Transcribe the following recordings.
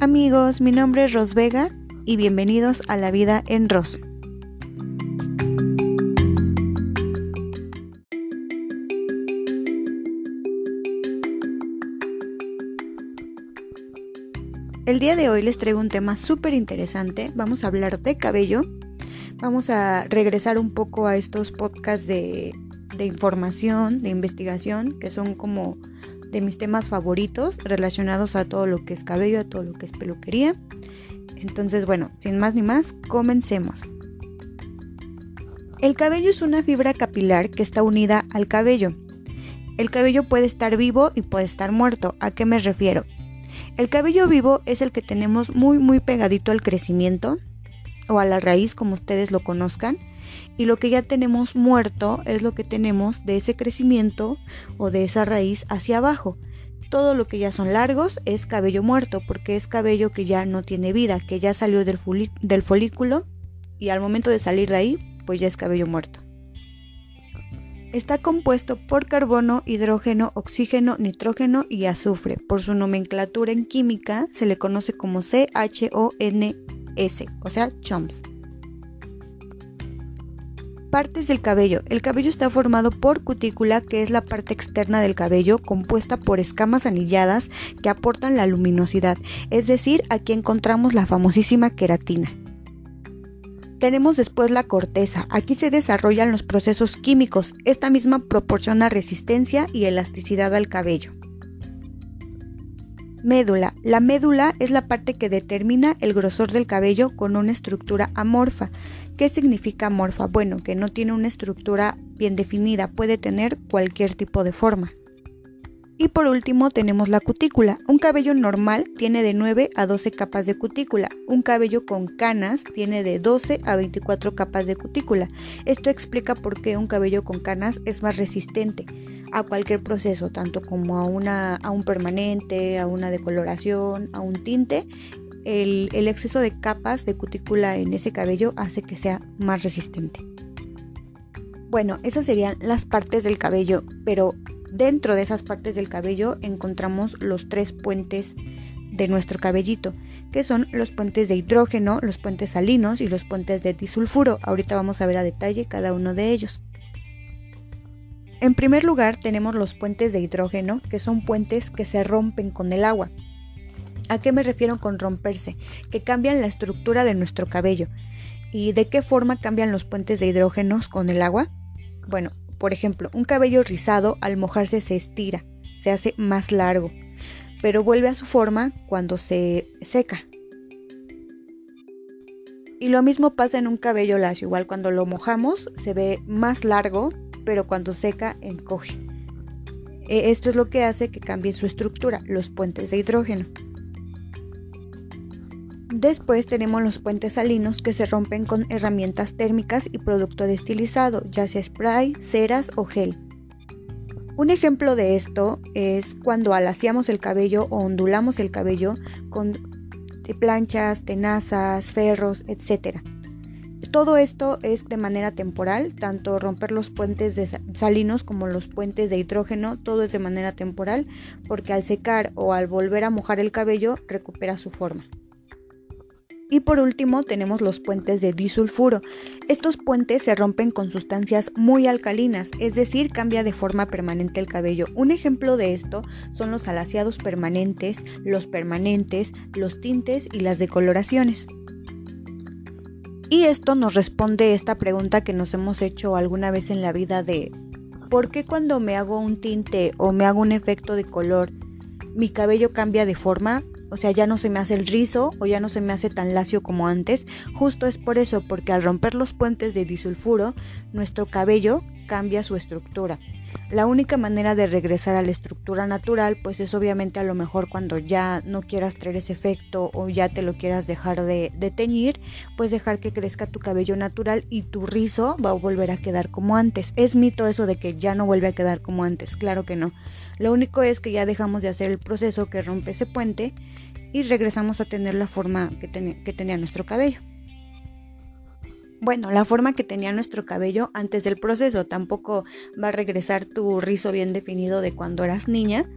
Amigos, mi nombre es Ros Vega y bienvenidos a La Vida en Ros. El día de hoy les traigo un tema súper interesante. Vamos a hablar de cabello. Vamos a regresar un poco a estos podcasts de, de información, de investigación, que son como de mis temas favoritos relacionados a todo lo que es cabello, a todo lo que es peluquería. Entonces, bueno, sin más ni más, comencemos. El cabello es una fibra capilar que está unida al cabello. El cabello puede estar vivo y puede estar muerto. ¿A qué me refiero? El cabello vivo es el que tenemos muy muy pegadito al crecimiento o a la raíz como ustedes lo conozcan y lo que ya tenemos muerto es lo que tenemos de ese crecimiento o de esa raíz hacia abajo. Todo lo que ya son largos es cabello muerto porque es cabello que ya no tiene vida, que ya salió del, folículo y al momento de salir de ahí pues ya es cabello muerto. Está compuesto por carbono, hidrógeno, oxígeno, nitrógeno y azufre. Por su nomenclatura en química se le conoce como CHONS, o sea, CHOMS. Partes del cabello. El cabello está formado por cutícula, que es la parte externa del cabello, compuesta por escamas anilladas que aportan la luminosidad, es decir, aquí encontramos la famosísima queratina. Tenemos después la corteza. Aquí se desarrollan los procesos químicos. Esta misma proporciona resistencia y elasticidad al cabello. Médula. La médula es la parte que determina el grosor del cabello con una estructura amorfa. ¿Qué significa amorfa? Bueno, que no tiene una estructura bien definida, puede tener cualquier tipo de forma. Y por último tenemos la cutícula. Un cabello normal tiene de 9 a 12 capas de cutícula. Un cabello con canas tiene de 12 a 24 capas de cutícula. Esto explica por qué un cabello con canas es más resistente a cualquier proceso, tanto como a, una, a un permanente, a una decoloración, a un tinte. El, exceso de capas de cutícula en ese cabello hace que sea más resistente. Bueno, esas serían las partes del cabello, pero dentro de esas partes del cabello encontramos los tres puentes de nuestro cabellito, que son los puentes de hidrógeno, los puentes salinos y los puentes de disulfuro. Ahorita vamos a ver a detalle cada uno de ellos. En primer lugar tenemos los puentes de hidrógeno, que son puentes que se rompen con el agua. ¿A qué me refiero con romperse? Que cambian la estructura de nuestro cabello. ¿Y de qué forma cambian los puentes de hidrógeno con el agua? Bueno, por ejemplo, un cabello rizado al mojarse se estira, se hace más largo, pero vuelve a su forma cuando se seca. Y lo mismo pasa en un cabello lacio, igual cuando lo mojamos se ve más largo pero cuando seca encoge. E, esto es lo que hace que cambie su estructura, los puentes de hidrógeno. Después tenemos los puentes salinos que se rompen con herramientas térmicas y producto destilizado, ya sea spray, ceras o gel. Un ejemplo de esto es cuando alaciamos el cabello o ondulamos el cabello con planchas, tenazas, ferros, etc. Todo esto es de manera temporal, tanto romper los puentes de salinos como los puentes de hidrógeno, todo es de manera temporal, porque al secar o al volver a mojar el cabello recupera su forma. Y por último tenemos los puentes de disulfuro. Estos puentes se rompen con sustancias muy alcalinas, es decir, cambia de forma permanente el cabello. Un ejemplo de esto son los alaciados permanentes, los permanentes, los tintes y las decoloraciones. Y esto nos responde esta pregunta que nos hemos hecho alguna vez en la vida de ¿por qué cuando me hago un tinte o me hago un efecto de color mi cabello cambia de forma? O sea, ya no se me hace el rizo o ya no se me hace tan lacio como antes. Justo es por eso, porque al romper los puentes de disulfuro, nuestro cabello cambia su estructura. La única manera de regresar a la estructura natural pues es obviamente a lo mejor cuando ya no quieras traer ese efecto o ya te lo quieras dejar de, teñir, pues dejar que crezca tu cabello natural y tu rizo va a volver a quedar como antes. Es mito eso de que ya no vuelve a quedar como antes, claro que no. Lo único es que ya dejamos de hacer el proceso que rompe ese puente y regresamos a tener la forma que tenía nuestro cabello bueno, la forma que tenía nuestro cabello antes del proceso. Tampoco va a regresar tu rizo bien definido de cuando eras niña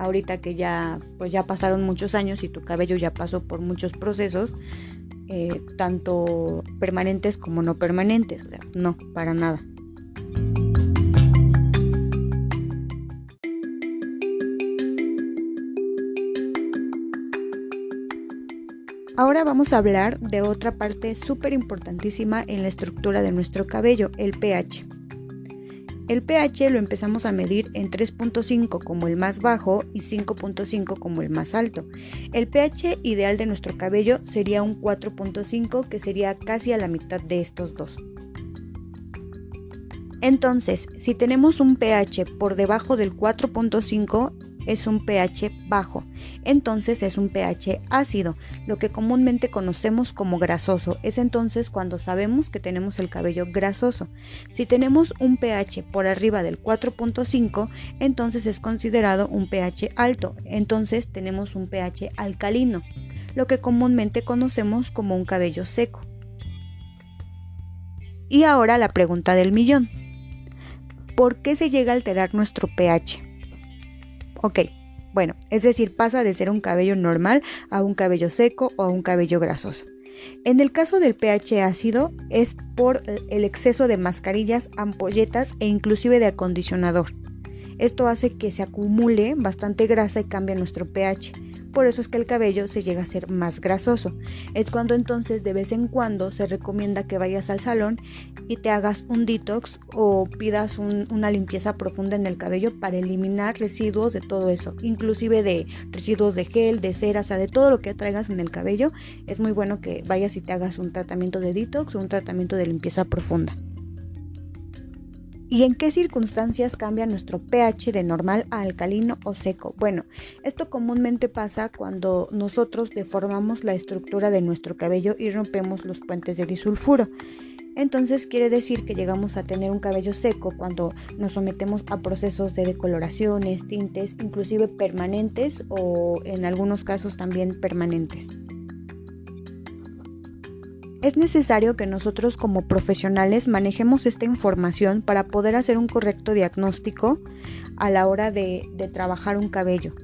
ahorita que ya, pues ya pasaron muchos años y tu cabello ya pasó por muchos procesos, eh, tanto permanentes como no permanentes. no, para nada. Ahora vamos a hablar de otra parte súper importantísima en la estructura de nuestro cabello, el pH. El pH lo empezamos a medir en 3.5 como el más bajo y 5.5 como el más alto. El pH ideal de nuestro cabello sería un 4.5 que sería casi a la mitad de estos dos. Entonces, si tenemos un pH por debajo del 4.5, es un pH bajo, entonces es un pH ácido, lo que comúnmente conocemos como grasoso. Es entonces cuando sabemos que tenemos el cabello grasoso. Si tenemos un pH por arriba del 4.5, entonces es considerado un pH alto, entonces tenemos un pH alcalino, lo que comúnmente conocemos como un cabello seco. Y ahora la pregunta del millón. ¿Por qué se llega a alterar nuestro pH? Ok, bueno, es decir, pasa de ser un cabello normal a un cabello seco o a un cabello grasoso. En el caso del pH ácido es por el exceso de mascarillas, ampolletas e inclusive de acondicionador. Esto hace que se acumule bastante grasa y cambie nuestro pH. Por eso es que el cabello se llega a ser más grasoso. Es cuando entonces de vez en cuando se recomienda que vayas al salón y te hagas un detox o pidas una limpieza profunda en el cabello para eliminar residuos de todo eso, inclusive de residuos de gel, de cera, o sea, de todo lo que traigas en el cabello. Es muy bueno que vayas y te hagas un tratamiento de detox o un tratamiento de limpieza profunda. ¿Y en qué circunstancias cambia nuestro pH de normal a alcalino o seco? Bueno, esto comúnmente pasa cuando nosotros deformamos la estructura de nuestro cabello y rompemos los puentes de disulfuro. Entonces quiere decir que llegamos a tener un cabello seco cuando nos sometemos a procesos de decoloraciones, tintes, inclusive permanentes o en algunos casos también permanentes. Es necesario que nosotros como profesionales manejemos esta información para poder hacer un correcto diagnóstico a la hora de, trabajar un cabello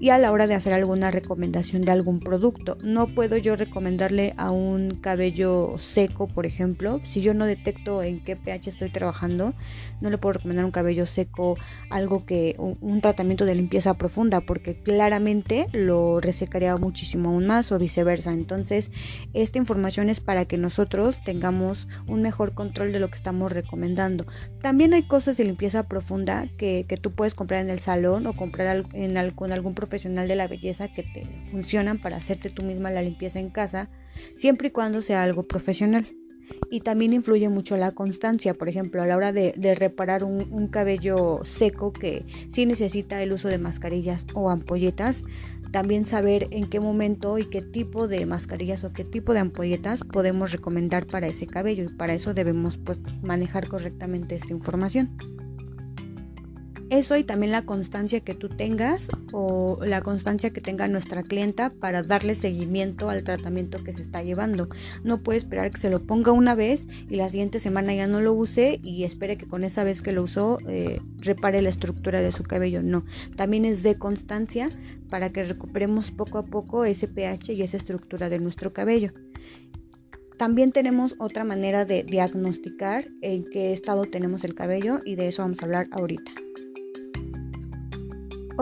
y a la hora de hacer alguna recomendación de algún producto. No puedo yo recomendarle a un cabello seco, por ejemplo, si yo no detecto en qué pH estoy trabajando, no le puedo recomendar un cabello seco algo que un, tratamiento de limpieza profunda porque claramente lo resecaría muchísimo aún más o viceversa. Entonces, esta información es para que nosotros tengamos un mejor control de lo que estamos recomendando. También hay cosas de limpieza profunda que, que tú puedes comprar en el salón o comprar en, algún profesional profesional de la belleza que te funcionan para hacerte tú misma la limpieza en casa, siempre y cuando sea algo profesional. Y también influye mucho la constancia, por ejemplo, a la hora de, reparar un, cabello seco que sí necesita el uso de mascarillas o ampolletas, también saber en qué momento y qué tipo de mascarillas o qué tipo de ampolletas podemos recomendar para ese cabello y para eso debemos pues, manejar correctamente esta información. Eso y también la constancia que tú tengas o la constancia que tenga nuestra clienta para darle seguimiento al tratamiento que se está llevando. No puede esperar que se lo ponga una vez y la siguiente semana ya no lo use y espere que con esa vez que lo usó eh, repare la estructura de su cabello. No, también es de constancia para que recuperemos poco a poco ese pH y esa estructura de nuestro cabello. También tenemos otra manera de diagnosticar en qué estado tenemos el cabello y de eso vamos a hablar ahorita.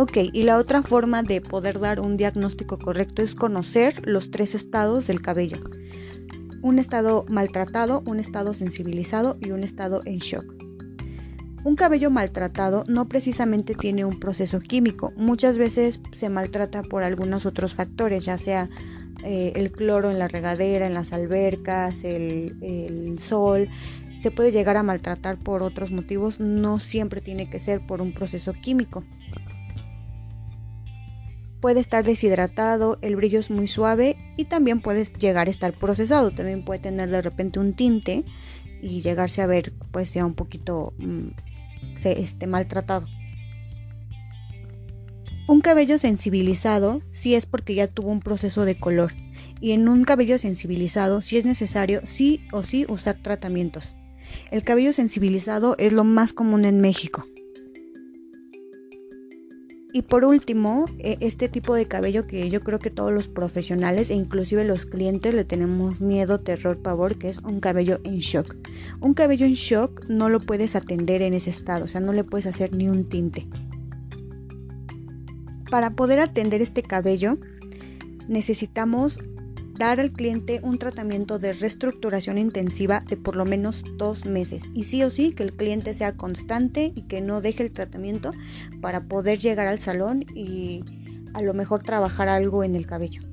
Ok, y la otra forma de poder dar un diagnóstico correcto es conocer los tres estados del cabello. Un estado maltratado, un estado sensibilizado y un estado en shock. Un cabello maltratado no precisamente tiene un proceso químico, muchas veces se maltrata por algunos otros factores, ya sea eh, el cloro en la regadera, en las albercas, el sol, se puede llegar a maltratar por otros motivos, no siempre tiene que ser por un proceso químico puede estar deshidratado, el brillo es muy suave y también puede llegar a estar procesado, también puede tener de repente un tinte y llegarse a ver pues sea un poquito mm, se, este, maltratado. Un cabello sensibilizado sí es porque ya tuvo un proceso de color y en un cabello sensibilizado sí es necesario sí o sí usar tratamientos. El cabello sensibilizado es lo más común en México Y por último, e, este tipo de cabello que yo creo que todos los profesionales e inclusive los clientes le tenemos miedo, terror, pavor, que es un cabello en shock. Un cabello en shock no lo puedes atender en ese estado, o sea, no le puedes hacer ni un tinte. Para poder atender este cabello necesitamos dar al cliente un tratamiento de reestructuración intensiva de por lo menos dos meses. Y sí o sí que el cliente sea constante y que no deje el tratamiento para poder llegar al salón y a lo mejor trabajar algo en el cabello.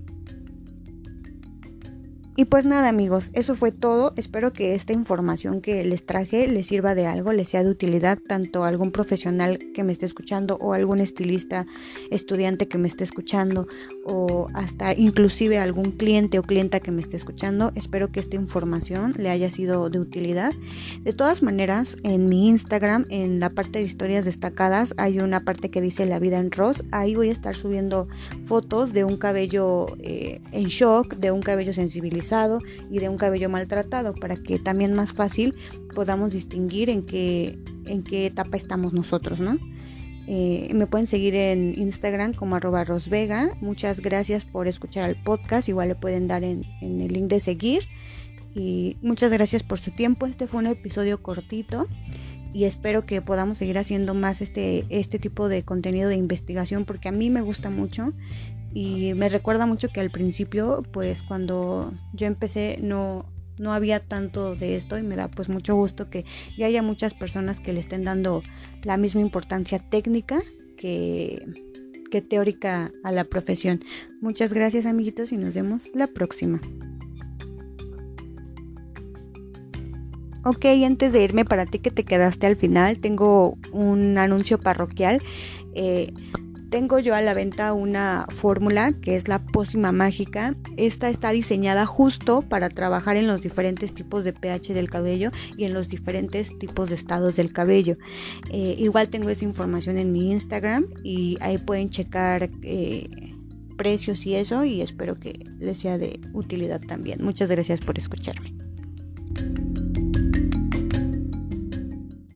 Y pues nada amigos, eso fue todo. Espero que esta información que les traje les sirva de algo, les sea de utilidad tanto a algún profesional que me esté escuchando o algún estilista, estudiante que me esté escuchando o hasta inclusive algún cliente o clienta que me esté escuchando. Espero que esta información le haya sido de utilidad. De todas maneras, en mi Instagram, en la parte de historias destacadas, hay una parte que dice la vida en Ross. Ahí voy a estar subiendo fotos de un cabello eh, en shock, de un cabello sensibilizado y de un cabello maltratado para que también más fácil podamos distinguir en qué, en qué etapa estamos nosotros, ¿no? Eh, me pueden seguir en Instagram como arroba rosvega. Muchas gracias por escuchar el podcast. Igual le pueden dar en, en el link de seguir. Y muchas gracias por su tiempo. Este fue un episodio cortito y espero que podamos seguir haciendo más este, este tipo de contenido de investigación porque a mí me gusta mucho y me recuerda mucho que al principio pues cuando yo empecé no no había tanto de esto y me da pues mucho gusto que ya haya muchas personas que le estén dando la misma importancia técnica que, que teórica a la profesión. Muchas gracias amiguitos y nos vemos la próxima. Ok, antes de irme para ti que te quedaste al final, tengo un anuncio parroquial. Eh, tengo yo a la venta una fórmula que es la pócima mágica. Esta está diseñada justo para trabajar en los diferentes tipos de pH del cabello y en los diferentes tipos de estados del cabello. Eh, igual tengo esa información en mi Instagram y ahí pueden checar eh, precios y eso y espero que les sea de utilidad también. Muchas gracias por escucharme.